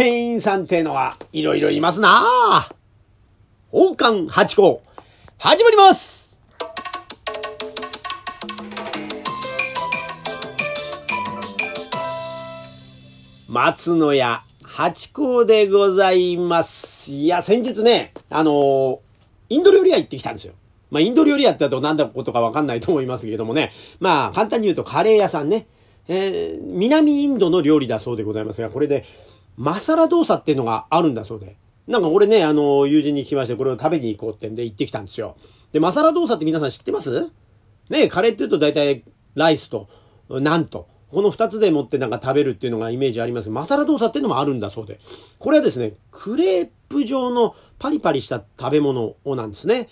店員さんってのはいろいろいますな王冠八甲、始まります松野屋八甲でございます。いや、先日ね、あのーインド料理屋行ってきたんですよ。まあ、インド料理屋ってだと何だことかわかんないと思いますけれどもね。まあ、簡単に言うとカレー屋さんね。えー南インドの料理だそうでございますが、これで、マサラドーサっていうのがあるんだそうで。なんか俺ね、あの、友人に聞きまして、これを食べに行こうってんで行ってきたんですよ。で、マサラドーサって皆さん知ってます？ねカレーって言うと大体ライスと、なんと、この二つでもってなんか食べるっていうのがイメージありますけどマサラドーサっていうのもあるんだそうで。これはですね、クレープ状のパリパリした食べ物をなんですね。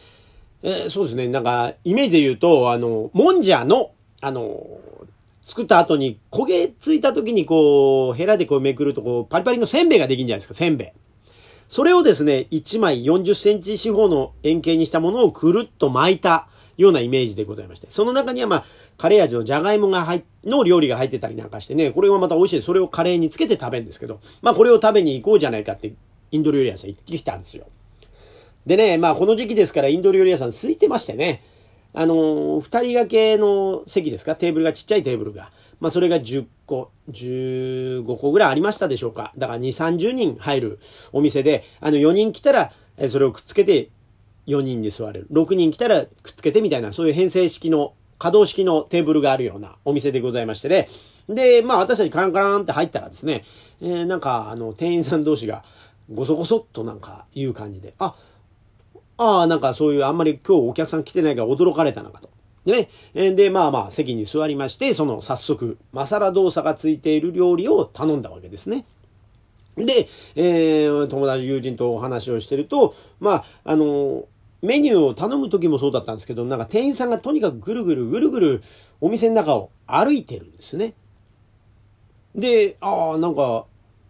えーそうですね、なんか、イメージで言うと、あの、もんじゃの、あの、作った後に焦げついた時にこう、ヘラでこうめくるとこう、パリパリのせんべいができるんじゃないですか、せんべい。それをですね、1枚40センチ四方の円形にしたものをくるっと巻いたようなイメージでございまして、その中にはまあ、カレー味のじゃがいもが入、の料理が入ってたりなんかしてね、これがまた美味しい。それをカレーにつけて食べるんですけど、まあこれを食べに行こうじゃないかって、インド料理屋さん行ってきたんですよ。でね、まあこの時期ですからインド料理屋さん空いてましてね、あのー二人掛けの席ですか、テーブルがちっちゃいテーブルが。まあそれが10個、15個ぐらいありましたでしょうか？だから2、30人入るお店で、あの4人来たら、それをくっつけて4人で座れる。6人来たらくっつけてみたいな、そういう編成式の、可動式のテーブルがあるようなお店でございましてね。で、まあ私たちカランカランって入ったらですね、えーなんかあの店員さん同士がごそごそっとなんか言う感じで、あ、ああ、なんかそういうあんまり今日お客さん来てないから驚かれたのかと。でね、で、まあまあ席に座りまして、その早速、マサラ動作がついている料理を頼んだわけですね。で、えー友達、友人とお話をしてると、まあ、あのメニューを頼む時もそうだったんですけど、なんか店員さんがとにかくぐるぐるぐるぐるお店の中を歩いてるんですね。で、ああ、なんか、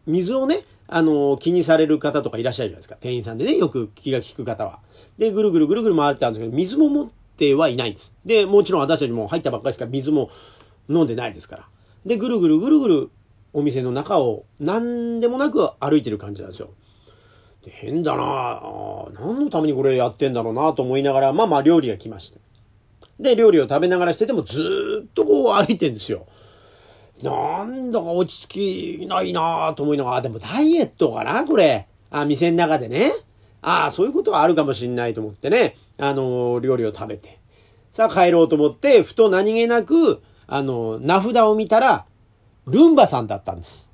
水をね、あの気にされる方とかいらっしゃるじゃないですか。店員さんでね、よく気が利く方は。で、ぐるぐるぐるぐる回ってたんですけど、水も持ってはいないんです。で、もちろん私たちも入ったばっかりですから、水も飲んでないですから。で、ぐるぐるぐるぐるお店の中を何でもなく歩いてる感じなんですよ。で変だなあ何のためにこれやってんだろうなと思いながら、まあまあ料理が来まして。で、料理を食べながらしててもずっとこう歩いてんですよ。なんだか落ち着きないなと思いながら、でもダイエットかなこれ。あ、店の中でね。ああ、そういうことはあるかもしんないと思ってね。あの、料理を食べて。さあ帰ろうと思って、ふと何気なく、あの、名札を見たら、ルンバさんだったんです。